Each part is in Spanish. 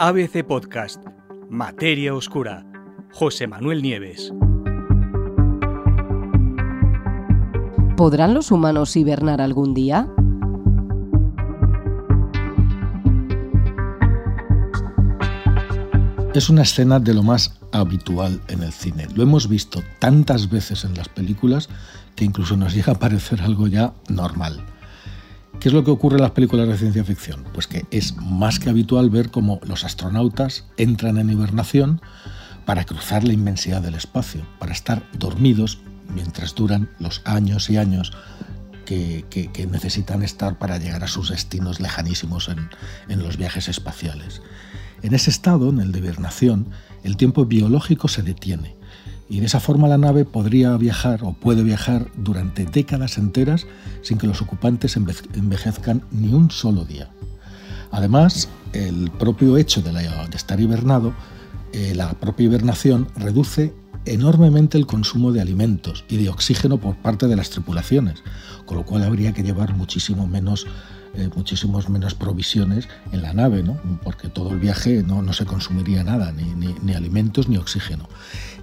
ABC Podcast, Materia Oscura, José Manuel Nieves. ¿Podrán los humanos hibernar algún día? Es una escena de lo más habitual en el cine. Lo hemos visto tantas veces en las películas que incluso nos llega a parecer algo ya normal. ¿Qué es lo que ocurre en las películas de ciencia ficción? Pues que es más que habitual ver cómo los astronautas entran en hibernación para cruzar la inmensidad del espacio, para estar dormidos mientras duran los años y años que, necesitan estar para llegar a sus destinos lejanísimos en, los viajes espaciales. En ese estado, en el de hibernación, el tiempo biológico se detiene y de esa forma la nave podría viajar o puede viajar durante décadas enteras sin que los ocupantes envejezcan ni un solo día. Además, el propio hecho de, estar hibernado, eh, la propia hibernación reduce enormemente el consumo de alimentos y de oxígeno por parte de las tripulaciones, con lo cual habría que llevar muchísimo menos eh, muchísimos menos provisiones en la nave, ¿no? porque todo el viaje no, no se consumiría nada, ni, ni, alimentos ni oxígeno.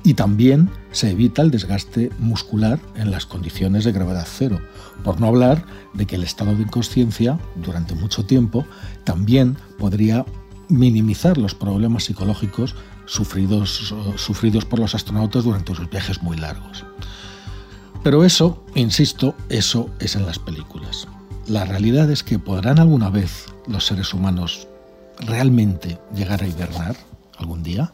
Y también se evita el desgaste muscular en las condiciones de gravedad cero, por no hablar de que el estado de inconsciencia durante mucho tiempo también podría minimizar los problemas psicológicos sufridos, sufridos por los astronautas durante sus viajes muy largos. Pero eso, insisto, eso es en las películas la realidad es que podrán alguna vez los seres humanos realmente llegar a hibernar algún día.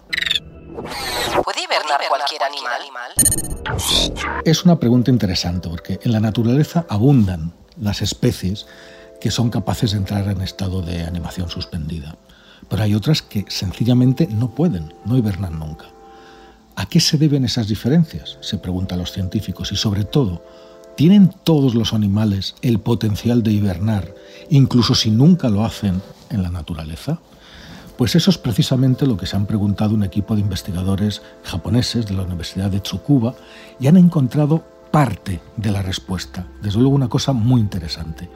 ¿Puede hibernar cualquier animal? Es una pregunta interesante porque en la naturaleza abundan las especies que son capaces de entrar en estado de animación suspendida, pero hay otras que sencillamente no pueden, no hibernan nunca. ¿A qué se deben esas diferencias? Se preguntan los científicos y sobre todo, ¿Tienen todos los animales el potencial de hibernar, incluso si nunca lo hacen en la naturaleza? Pues eso es precisamente lo que se han preguntado un equipo de investigadores japoneses de la Universidad de Tsukuba y han encontrado parte de la respuesta. Desde luego una cosa muy interesante.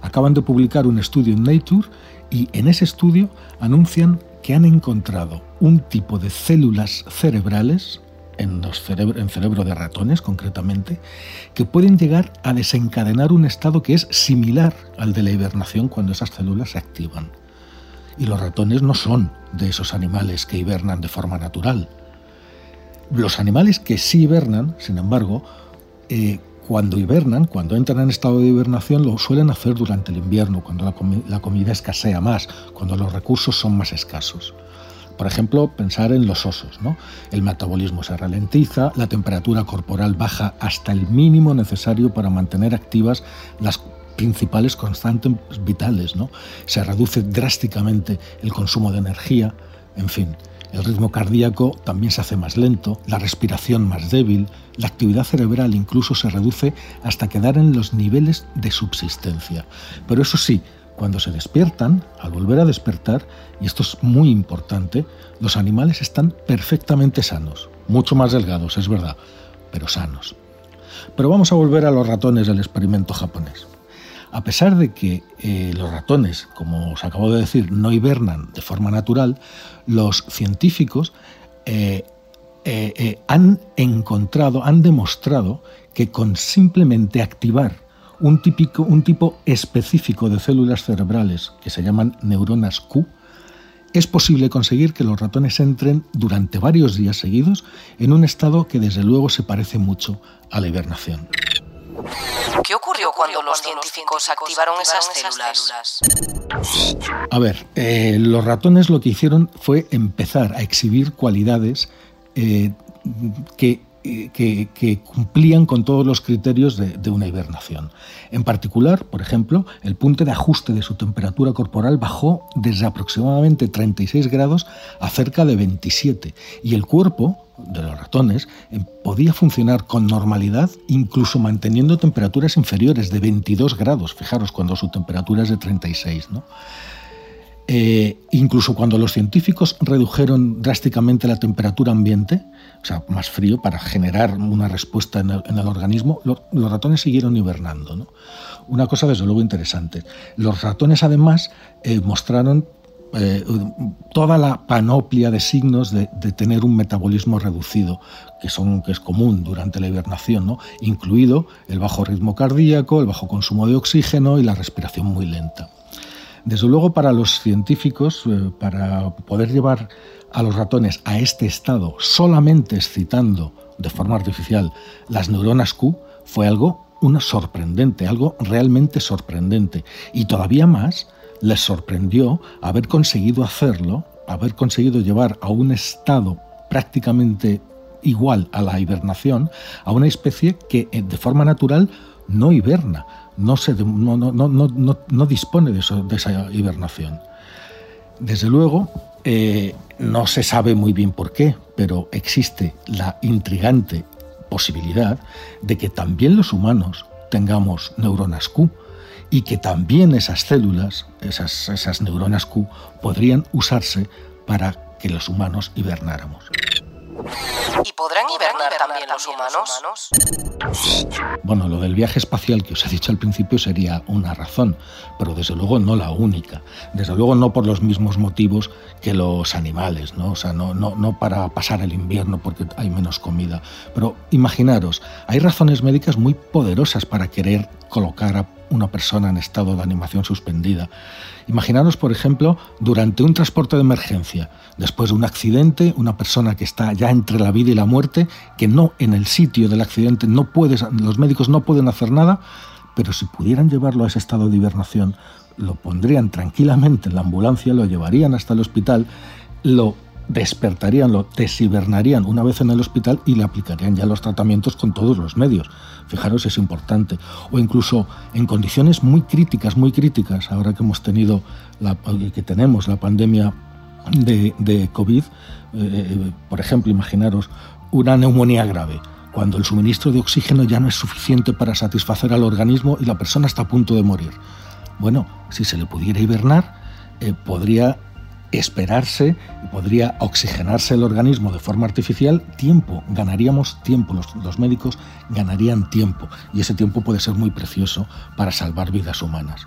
Acaban de publicar un estudio en Nature y en ese estudio anuncian que han encontrado un tipo de células cerebrales en, los cerebro de ratones concretamente, que pueden llegar a desencadenar un estado que es similar al de la hibernación cuando esas células se activan. Y los ratones no son de esos animales que hibernan de forma natural. Los animales que sí hibernan, sin embargo, eh, cuando hibernan, cuando entran en estado de hibernación, lo suelen hacer durante el invierno, cuando la comida escasea más, cuando los recursos son más escasos. Por ejemplo, pensar en los osos. ¿no? El metabolismo se ralentiza, la temperatura corporal baja hasta el mínimo necesario para mantener activas las principales constantes vitales. ¿no? Se reduce drásticamente el consumo de energía, en fin. El ritmo cardíaco también se hace más lento, la respiración más débil, la actividad cerebral incluso se reduce hasta quedar en los niveles de subsistencia. Pero eso sí, cuando se despiertan, al volver a despertar, y esto es muy importante, los animales están perfectamente sanos, mucho más delgados, es verdad, pero sanos. Pero vamos a volver a los ratones del experimento japonés. A pesar de que eh, los ratones, como os acabo de decir, no hibernan de forma natural, los científicos eh, eh, han encontrado, han demostrado que con simplemente activar un, típico, un tipo específico de células cerebrales que se llaman neuronas Q, es posible conseguir que los ratones entren durante varios días seguidos en un estado que desde luego se parece mucho a la hibernación. ¿Qué ocurrió cuando los científicos activaron esas células? A ver, eh, los ratones lo que hicieron fue empezar a exhibir cualidades eh, que que, cumplían con todos los criterios de, una hibernación. En particular, por ejemplo, el punto de ajuste de su temperatura corporal bajó desde aproximadamente 36 grados a cerca de 27 y el cuerpo de los ratones eh, podía funcionar con normalidad incluso manteniendo temperaturas inferiores de 22 grados, fijaros cuando su temperatura es de 36. ¿no? Eh, incluso cuando los científicos redujeron drásticamente la temperatura ambiente, o sea, más frío, para generar una respuesta en el, organismo, los ratones siguieron hibernando. Una cosa desde luego interesante. Los ratones además eh, mostraron eh, toda la panoplia de signos de, tener un metabolismo reducido, que, son, es común durante la hibernación, incluido el bajo ritmo cardíaco, el bajo consumo de oxígeno y la respiración muy lenta. Desde luego para los científicos, eh, para poder llevar a los ratones a este estado solamente excitando de forma artificial las neuronas Q, fue algo una sorprendente, algo realmente sorprendente. Y todavía más les sorprendió haber conseguido hacerlo, haber conseguido llevar a un estado prácticamente igual a la hibernación, a una especie que eh, de forma natural no hiberna, no, se, no, no, dispone de, esa hibernación. Desde luego, eh, no se sabe muy bien por qué, pero existe la intrigante posibilidad de que también los humanos tengamos neuronas Q y que también esas células, esas, esas neuronas Q, podrían usarse para que los humanos hibernáramos. ¿Y podrán hibernar también los humanos? Bueno, lo del viaje espacial que os he dicho al principio sería una razón, pero desde luego no la única. Desde luego no por los mismos motivos que los animales, ¿no? O sea, no, no, no para pasar el invierno porque hay menos comida. Pero imaginaros, hay razones médicas muy poderosas para querer colocar a una persona en estado de animación suspendida. Imaginaros, por ejemplo, durante un transporte de emergencia, después de un accidente, una persona que está ya entre la vida y la muerte, que no en el sitio del accidente no puedes, los médicos no pueden hacer nada, pero si pudieran llevarlo a ese estado de hibernación, lo pondrían tranquilamente en la ambulancia, lo llevarían hasta el hospital, lo despertarían, lo deshibernarían una vez en el hospital y le aplicarían ya los tratamientos con todos los medios. Fijaros, es importante. O incluso en condiciones muy críticas, muy críticas, ahora que hemos tenido, la, que tenemos la pandemia de, COVID, eh, por ejemplo, imaginaros una neumonía grave, cuando el suministro de oxígeno ya no es suficiente para satisfacer al organismo y la persona está a punto de morir. Bueno, si se le pudiera hibernar, eh, podría esperarse podría oxigenarse el organismo de forma artificial, tiempo, ganaríamos tiempo, los, médicos ganarían tiempo y ese tiempo puede ser muy precioso para salvar vidas humanas.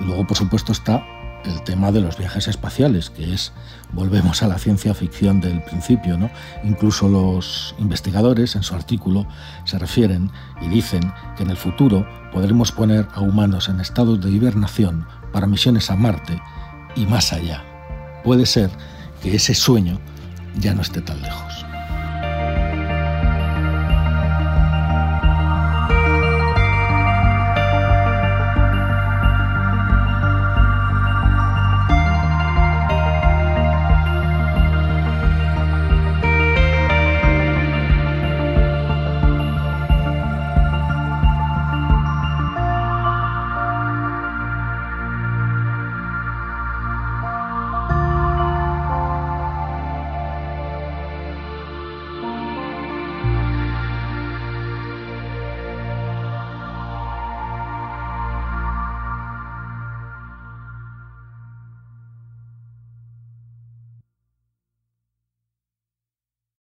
Y luego, por supuesto, está el tema de los viajes espaciales, que es, volvemos a la ciencia ficción del principio, ¿no? Incluso los investigadores en su artículo se refieren y dicen que en el futuro podremos poner a humanos en estados de hibernación para misiones a Marte y más allá puede ser que ese sueño ya no esté tan lejos.